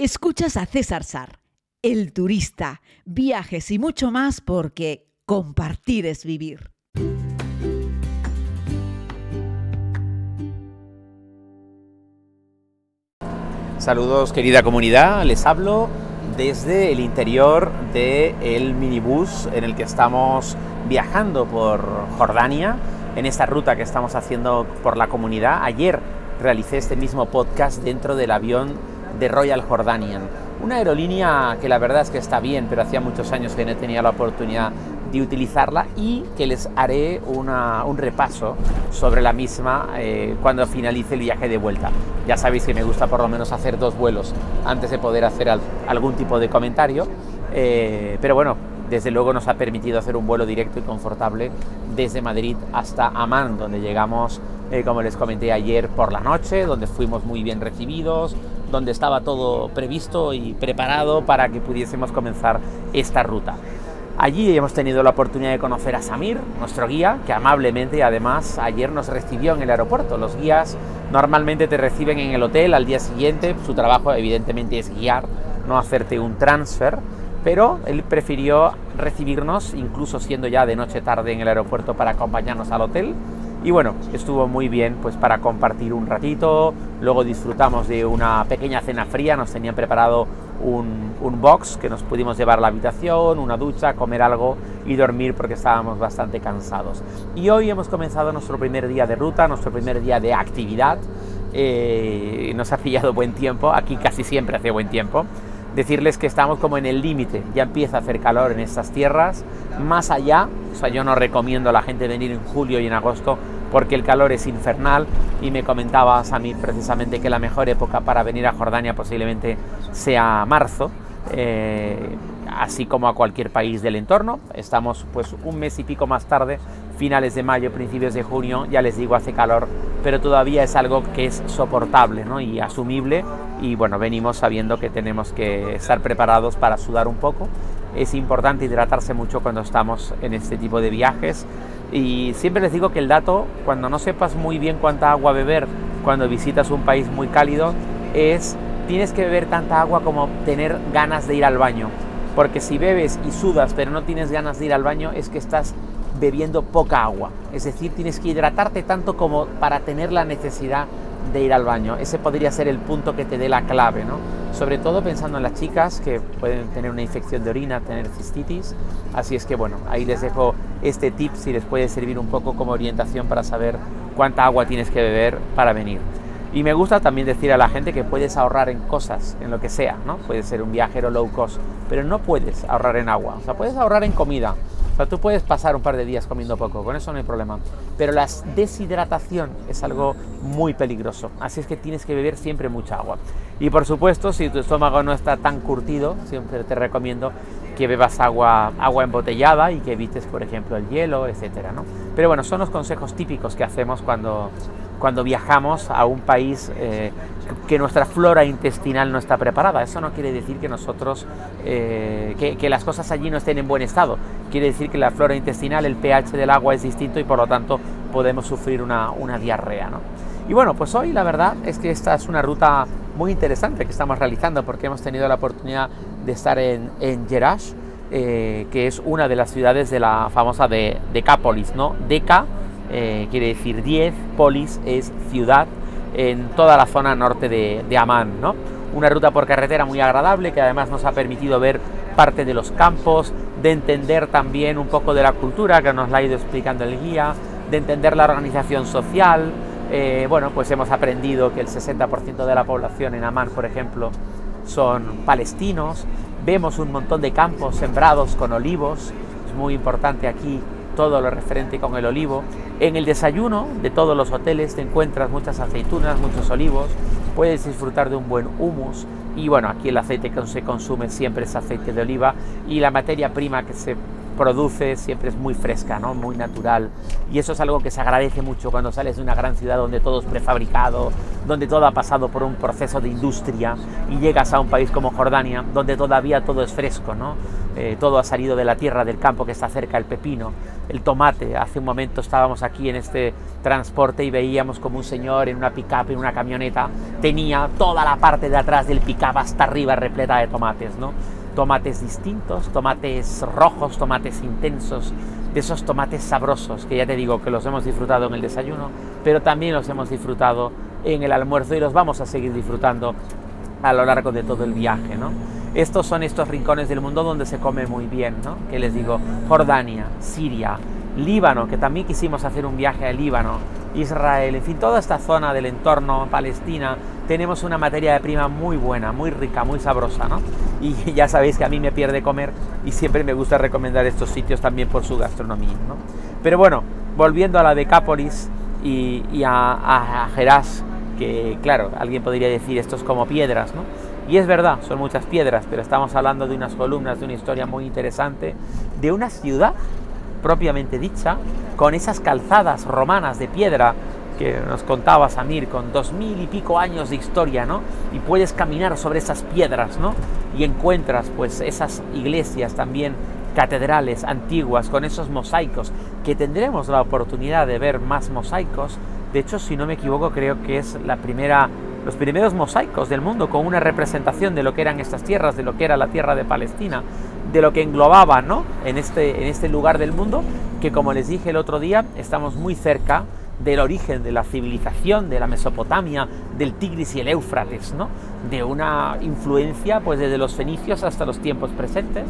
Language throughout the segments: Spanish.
Escuchas a César Sar, el turista, viajes y mucho más porque compartir es vivir. Saludos querida comunidad, les hablo desde el interior del minibús en el que estamos viajando por Jordania, en esta ruta que estamos haciendo por la comunidad. Ayer realicé este mismo podcast dentro del avión de Royal Jordanian, una aerolínea que la verdad es que está bien, pero hacía muchos años que no tenía la oportunidad de utilizarla y que les haré un repaso sobre la misma eh, cuando finalice el viaje de vuelta. Ya sabéis que me gusta por lo menos hacer dos vuelos antes de poder hacer algún tipo de comentario, eh, pero bueno, desde luego nos ha permitido hacer un vuelo directo y confortable desde Madrid hasta Amán, donde llegamos, eh, como les comenté ayer, por la noche, donde fuimos muy bien recibidos, donde estaba todo previsto y preparado para que pudiésemos comenzar esta ruta. Allí hemos tenido la oportunidad de conocer a Samir, nuestro guía, que amablemente además ayer nos recibió en el aeropuerto. Los guías normalmente te reciben en el hotel al día siguiente, su trabajo evidentemente es guiar, no hacerte un transfer, pero él prefirió recibirnos, incluso siendo ya de noche tarde en el aeropuerto, para acompañarnos al hotel y bueno, estuvo muy bien pues para compartir un ratito, luego disfrutamos de una pequeña cena fría, nos tenían preparado un, un, box que nos pudimos llevar a la habitación, una ducha, comer algo y dormir porque estábamos bastante cansados. Y hoy hemos comenzado nuestro primer día de ruta, nuestro primer día de actividad. Eh, nos ha pillado buen tiempo, aquí casi siempre hace buen tiempo decirles que estamos como en el límite, ya empieza a hacer calor en estas tierras, más allá, o sea, yo no recomiendo a la gente venir en julio y en agosto porque el calor es infernal. Y me comentabas a mí precisamente que la mejor época para venir a Jordania posiblemente sea marzo, eh, así como a cualquier país del entorno. Estamos pues un mes y pico más tarde, finales de mayo, principios de junio, ya les digo, hace calor, pero todavía es algo que es soportable ¿no? y asumible y bueno, venimos sabiendo que tenemos que estar preparados para sudar un poco. Es importante hidratarse mucho cuando estamos en este tipo de viajes y siempre les digo que el dato, cuando no sepas muy bien cuánta agua beber cuando visitas un país muy cálido, es tienes que beber tanta agua como tener ganas de ir al baño. Porque si bebes y sudas pero no tienes ganas de ir al baño es que estás bebiendo poca agua. Es decir, tienes que hidratarte tanto como para tener la necesidad de ir al baño. Ese podría ser el punto que te dé la clave, ¿no? Sobre todo pensando en las chicas que pueden tener una infección de orina, tener cistitis. Así es que bueno, ahí les dejo este tip si les puede servir un poco como orientación para saber cuánta agua tienes que beber para venir. Y me gusta también decir a la gente que puedes ahorrar en cosas, en lo que sea, ¿no? Puedes ser un viajero low cost, pero no puedes ahorrar en agua. O sea, puedes ahorrar en comida, sea, tú puedes pasar un par de días comiendo poco, con eso no hay problema. Pero la deshidratación es algo muy peligroso, así es que tienes que beber siempre mucha agua. Y por supuesto, si tu estómago no está tan curtido, siempre te recomiendo que bebas agua, agua embotellada y que evites, por ejemplo, el hielo, etcétera, ¿no? Pero bueno, son los consejos típicos que hacemos cuando, cuando viajamos a un país eh, que nuestra flora intestinal no está preparada. Eso no quiere decir que nosotros, eh, que, que, las cosas allí no estén en buen estado. Quiere decir que la flora intestinal, el pH del agua es distinto y por lo tanto podemos sufrir una, una diarrea. ¿no? Y bueno, pues hoy la verdad es que esta es una ruta muy interesante que estamos realizando porque hemos tenido la oportunidad de estar en, en Jerash, eh, que es una de las ciudades de la famosa de Decápolis, ¿no? Deca eh, quiere decir 10, polis es ciudad, en toda la zona norte de, de Amán, ¿no? Una ruta por carretera muy agradable que además nos ha permitido ver parte de los campos, de entender también un poco de la cultura que nos la ha ido explicando el guía, de entender la organización social. Eh, bueno, pues hemos aprendido que el 60% de la población en Amán, por ejemplo, son palestinos. Vemos un montón de campos sembrados con olivos. Es muy importante aquí todo lo referente con el olivo. En el desayuno de todos los hoteles te encuentras muchas aceitunas, muchos olivos, puedes disfrutar de un buen humus. Y bueno, aquí el aceite que se consume siempre es aceite de oliva. Y la materia prima que se produce siempre es muy fresca, ¿no? muy natural. Y eso es algo que se agradece mucho cuando sales de una gran ciudad donde todo es prefabricado, donde todo ha pasado por un proceso de industria y llegas a un país como Jordania, donde todavía todo es fresco. ¿no? eh, todo ha salido de la tierra, del campo que está cerca, el pepino, el tomate. Hace un momento estábamos aquí en este transporte y veíamos como un señor en una pick-up, en una camioneta, tenía toda la parte de atrás del pick-up hasta arriba repleta de tomates, ¿no? Tomates distintos, tomates rojos, tomates intensos, de esos tomates sabrosos que ya te digo que los hemos disfrutado en el desayuno, pero también los hemos disfrutado en el almuerzo y los vamos a seguir disfrutando a lo largo de todo el viaje, ¿no? Estos son estos rincones del mundo donde se come muy bien, ¿no? Que les digo, Jordania, Siria, Líbano, que también quisimos hacer un viaje a Líbano, Israel, en fin, toda esta zona del entorno, Palestina, tenemos una materia de prima muy buena, muy rica, muy sabrosa, ¿no? Y ya sabéis que a mí me pierde comer y siempre me gusta recomendar estos sitios también por su gastronomía, ¿no? Pero bueno, volviendo a la Decápolis y, a, a que claro, alguien podría decir esto es como piedras, ¿no? Y es verdad, son muchas piedras, pero estamos hablando de unas columnas, de una historia muy interesante, de una ciudad propiamente dicha, con esas calzadas romanas de piedra que nos contaba Samir, con dos mil y pico años de historia, ¿no? Y puedes caminar sobre esas piedras, ¿no? Y encuentras pues esas iglesias también catedrales antiguas con esos mosaicos, que tendremos la oportunidad de ver más mosaicos. De hecho, si no me equivoco, creo que es la primera los primeros mosaicos del mundo con una representación de lo que eran estas tierras, de lo que era la tierra de Palestina, de lo que englobaba ¿no? en, este, en este lugar del mundo, que como les dije el otro día, estamos muy cerca del origen de la civilización de la Mesopotamia, del Tigris y el Éufrates, ¿no? de una influencia pues desde los fenicios hasta los tiempos presentes.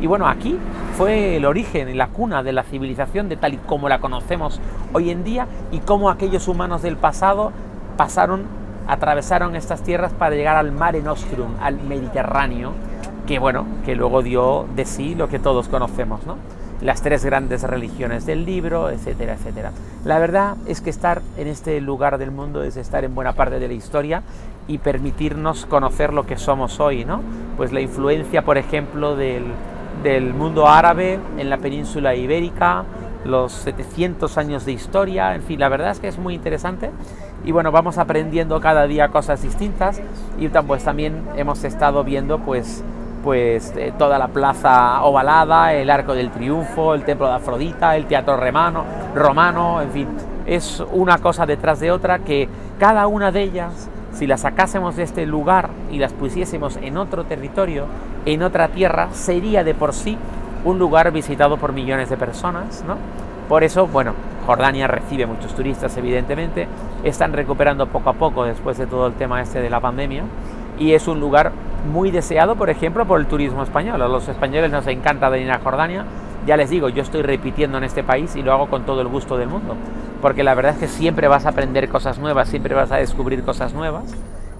Y bueno, aquí fue el origen y la cuna de la civilización de tal y como la conocemos hoy en día y cómo aquellos humanos del pasado pasaron atravesaron estas tierras para llegar al Mare Nostrum, al Mediterráneo, que bueno, que luego dio de sí lo que todos conocemos, ¿no? Las tres grandes religiones del libro, etcétera, etcétera. La verdad es que estar en este lugar del mundo es estar en buena parte de la historia y permitirnos conocer lo que somos hoy, ¿no? Pues la influencia, por ejemplo, del, del mundo árabe en la península ibérica, los 700 años de historia, en fin, la verdad es que es muy interesante y bueno, vamos aprendiendo cada día cosas distintas y pues también hemos estado viendo pues pues eh, toda la plaza ovalada, el Arco del Triunfo, el Templo de Afrodita, el Teatro Romano, romano, en fin, es una cosa detrás de otra que cada una de ellas, si las sacásemos de este lugar y las pusiésemos en otro territorio, en otra tierra, sería de por sí un lugar visitado por millones de personas, ¿no? Por eso, bueno, Jordania recibe muchos turistas, evidentemente, están recuperando poco a poco después de todo el tema este de la pandemia y es un lugar muy deseado, por ejemplo, por el turismo español. A los españoles nos encanta venir a Jordania. Ya les digo, yo estoy repitiendo en este país y lo hago con todo el gusto del mundo, porque la verdad es que siempre vas a aprender cosas nuevas, siempre vas a descubrir cosas nuevas.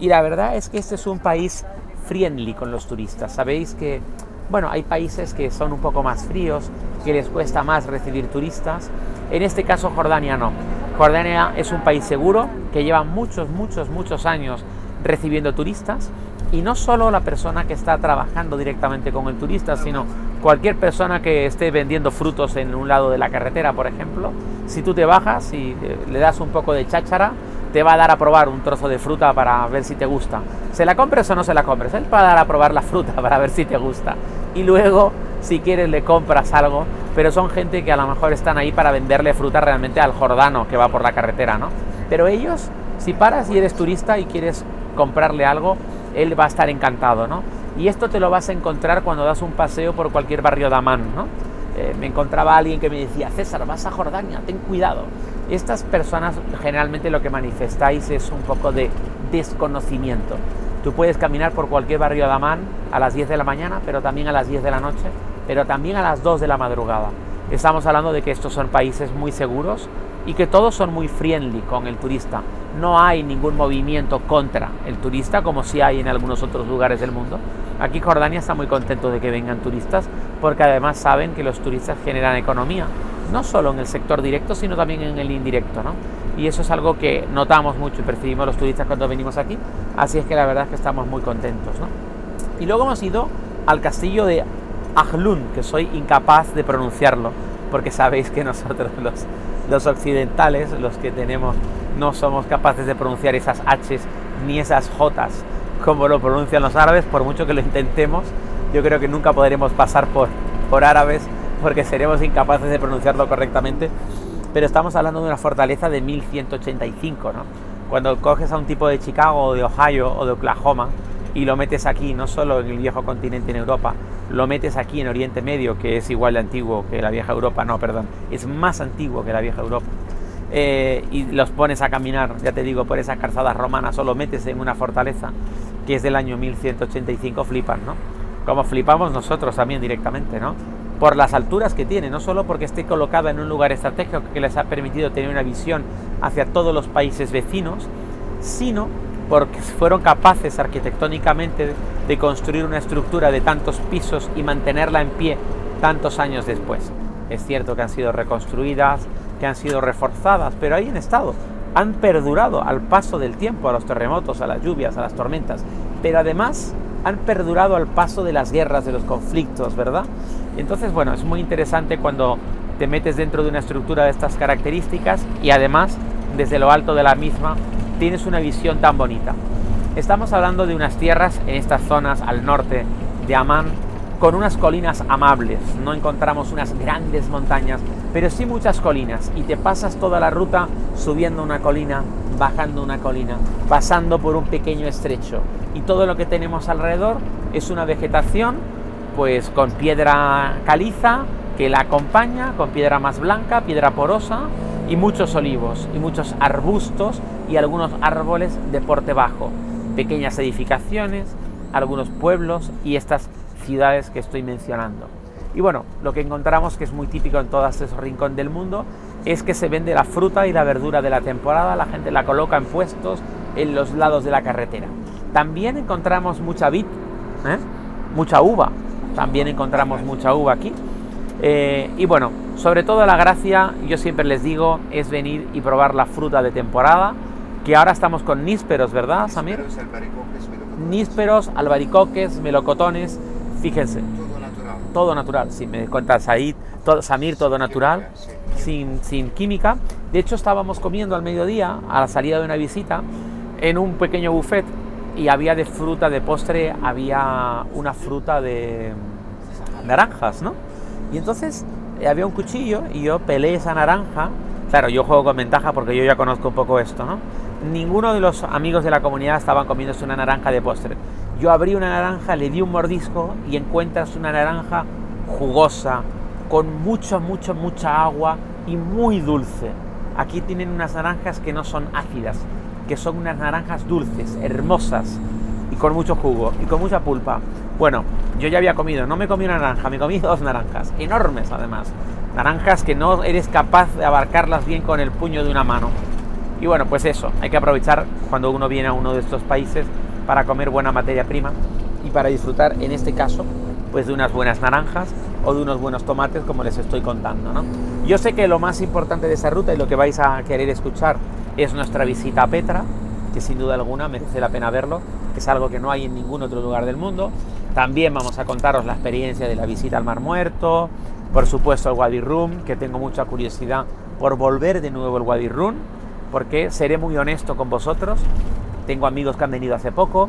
Y la verdad es que este es un país friendly con los turistas. Sabéis que, bueno, hay países que son un poco más fríos, que les cuesta más recibir turistas. En este caso Jordania no. Jordania es un país seguro que lleva muchos, muchos, muchos años recibiendo turistas y no solo la persona que está trabajando directamente con el turista, sino cualquier persona que esté vendiendo frutos en un lado de la carretera, por ejemplo, si tú te bajas y le das un poco de cháchara, te va a dar a probar un trozo de fruta para ver si te gusta. ¿Se la compres o no se la compres? Él va a dar a probar la fruta para ver si te gusta. Y luego, si quieres, le compras algo pero son gente que a lo mejor están ahí para venderle fruta realmente al jordano que va por la carretera, ¿no? Pero ellos, si paras y eres turista y quieres comprarle algo, él va a estar encantado, ¿no? Y esto te lo vas a encontrar cuando das un paseo por cualquier barrio de Amán, ¿no? Eh, me encontraba alguien que me decía, César, vas a Jordania, ten cuidado. Estas personas generalmente lo que manifestáis es un poco de desconocimiento. Tú puedes caminar por cualquier barrio de Amán a las 10 de la mañana, pero también a las 10 de la noche pero también a las 2 de la madrugada. Estamos hablando de que estos son países muy seguros y que todos son muy friendly con el turista. No hay ningún movimiento contra el turista como si hay en algunos otros lugares del mundo. Aquí Jordania está muy contento de que vengan turistas porque además saben que los turistas generan economía, no solo en el sector directo, sino también en el indirecto. ¿no? Y eso es algo que notamos mucho y percibimos los turistas cuando venimos aquí. Así es que la verdad es que estamos muy contentos. ¿no? Y luego hemos ido al castillo de Ahlun, que soy incapaz de pronunciarlo, porque sabéis que nosotros los, los occidentales, los que tenemos, no somos capaces de pronunciar esas H's ni esas J's como lo pronuncian los árabes, por mucho que lo intentemos, yo creo que nunca podremos pasar por, por árabes porque seremos incapaces de pronunciarlo correctamente. Pero estamos hablando de una fortaleza de 1185, ¿no? Cuando coges a un tipo de Chicago o de Ohio o de Oklahoma y lo metes aquí, no solo en el viejo continente en Europa, lo metes aquí en Oriente Medio, que es igual de antiguo que la vieja Europa, no, perdón, es más antiguo que la vieja Europa. Eh, y los pones a caminar, ya te digo, por esas calzadas romanas o lo metes en una fortaleza que es del año 1185, flipan, ¿no? Como flipamos nosotros también directamente, ¿no? Por las alturas que tiene, no solo porque esté colocada en un lugar estratégico que les ha permitido tener una visión hacia todos los países vecinos, sino porque fueron capaces arquitectónicamente de construir una estructura de tantos pisos y mantenerla en pie tantos años después. Es cierto que han sido reconstruidas, que han sido reforzadas, pero ahí han estado, han perdurado al paso del tiempo, a los terremotos, a las lluvias, a las tormentas, pero además han perdurado al paso de las guerras, de los conflictos, ¿verdad? Entonces, bueno, es muy interesante cuando te metes dentro de una estructura de estas características y además, desde lo alto de la misma, tienes una visión tan bonita. Estamos hablando de unas tierras en estas zonas al norte de Amán con unas colinas amables. No encontramos unas grandes montañas, pero sí muchas colinas. Y te pasas toda la ruta subiendo una colina, bajando una colina, pasando por un pequeño estrecho. Y todo lo que tenemos alrededor es una vegetación, pues con piedra caliza que la acompaña, con piedra más blanca, piedra porosa, y muchos olivos, y muchos arbustos y algunos árboles de porte bajo. Pequeñas edificaciones, algunos pueblos y estas ciudades que estoy mencionando. Y bueno, lo que encontramos que es muy típico en todos esos rincones del mundo es que se vende la fruta y la verdura de la temporada, la gente la coloca en puestos en los lados de la carretera. También encontramos mucha vid, ¿eh? mucha uva, también encontramos mucha uva aquí. Eh, y bueno, sobre todo la gracia, yo siempre les digo, es venir y probar la fruta de temporada, que ahora estamos con nísperos, ¿verdad, Samir? Nísperos, albaricoques, melocotones, fíjense. Todo natural. Todo natural, si me cuentas ahí, todo, Samir, todo natural, sin, sin química. De hecho, estábamos comiendo al mediodía, a la salida de una visita, en un pequeño buffet y había de fruta, de postre, había una fruta de naranjas, ¿no? Y entonces eh, había un cuchillo y yo pelé esa naranja. Claro, yo juego con ventaja porque yo ya conozco un poco esto, ¿no? Ninguno de los amigos de la comunidad estaban comiéndose una naranja de postre. Yo abrí una naranja, le di un mordisco y encuentras una naranja jugosa, con mucha, mucha, mucha agua y muy dulce. Aquí tienen unas naranjas que no son ácidas, que son unas naranjas dulces, hermosas y con mucho jugo y con mucha pulpa. Bueno, yo ya había comido, no me comí una naranja, me comí dos naranjas, enormes además. Naranjas que no eres capaz de abarcarlas bien con el puño de una mano. Y bueno, pues eso, hay que aprovechar cuando uno viene a uno de estos países para comer buena materia prima y para disfrutar, en este caso, pues de unas buenas naranjas o de unos buenos tomates, como les estoy contando. ¿no? Yo sé que lo más importante de esta ruta y lo que vais a querer escuchar es nuestra visita a Petra, que sin duda alguna merece la pena verlo, que es algo que no hay en ningún otro lugar del mundo. También vamos a contaros la experiencia de la visita al Mar Muerto, por supuesto el Wadi Rum, que tengo mucha curiosidad por volver de nuevo al Wadi Rum porque seré muy honesto con vosotros. Tengo amigos que han venido hace poco,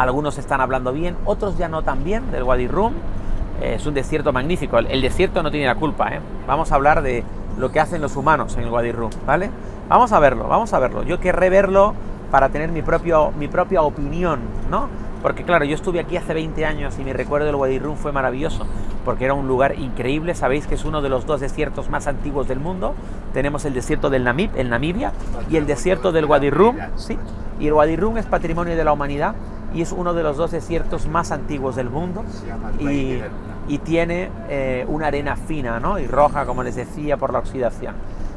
algunos están hablando bien, otros ya no tan bien del Wadi Rum. Eh, es un desierto magnífico, el, desierto no tiene la culpa. ¿eh? Vamos a hablar de lo que hacen los humanos en el Wadi Rum, ¿vale? Vamos a verlo, vamos a verlo. Yo querré verlo para tener mi, propio, mi propia opinión, ¿no? Porque claro, yo estuve aquí hace 20 años y mi recuerdo del Wadi Rum fue maravilloso, porque era un lugar increíble, sabéis que es uno de los dos desiertos más antiguos del mundo. Tenemos el desierto del Namib, el Namibia, y el desierto del Wadi Rum, sí. Y el Wadi Rum es patrimonio de la humanidad y es uno de los dos desiertos más antiguos del mundo y, y tiene eh, una arena fina, ¿no? Y roja, como les decía, por la oxidación.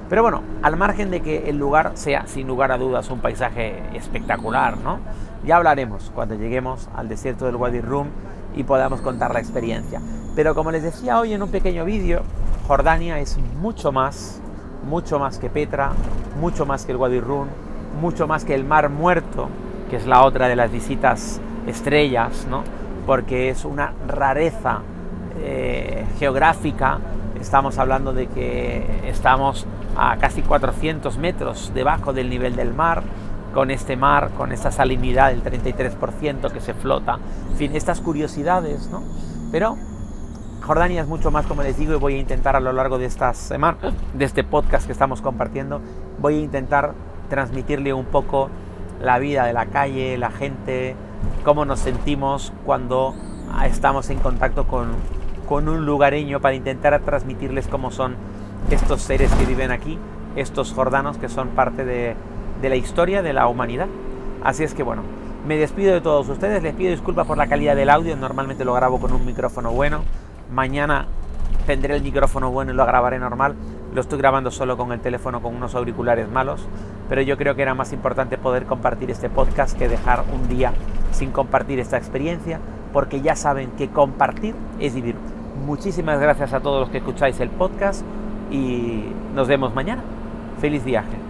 Pero bueno, al margen de que el lugar sea sin lugar a dudas un paisaje espectacular, ¿no? Ya hablaremos cuando lleguemos al desierto del Wadi Rum y podamos contar la experiencia. Pero como les decía hoy en un pequeño vídeo, Jordania es mucho más, mucho más que Petra, mucho más que el Wadi mucho más que el Mar Muerto, que es la otra de las visitas estrellas, ¿no? porque es una rareza eh, geográfica. Estamos hablando de que estamos a casi 400 metros debajo del nivel del mar, con este mar, con esta salinidad del 33% que se flota, en fin, estas curiosidades, ¿no? Pero Jordania es mucho más, como les digo, y voy a intentar a lo largo de esta semana, de este podcast que estamos compartiendo, voy a intentar transmitirle un poco la vida de la calle, la gente, cómo nos sentimos cuando estamos en contacto con, con un lugareño para intentar transmitirles cómo son estos seres que viven aquí, estos jordanos que son parte de, de la historia de la humanidad. Así es que bueno, me despido de todos ustedes, les pido disculpas por la calidad del audio, normalmente lo grabo con un micrófono bueno, mañana tendré el micrófono bueno y lo grabaré normal, lo estoy grabando solo con el teléfono con unos auriculares malos, pero yo creo que era más importante poder compartir este podcast que dejar un día sin compartir esta experiencia, porque ya saben que compartir es vivir. Muchísimas gracias a todos los que escucháis el podcast y nos vemos mañana. Feliz viaje.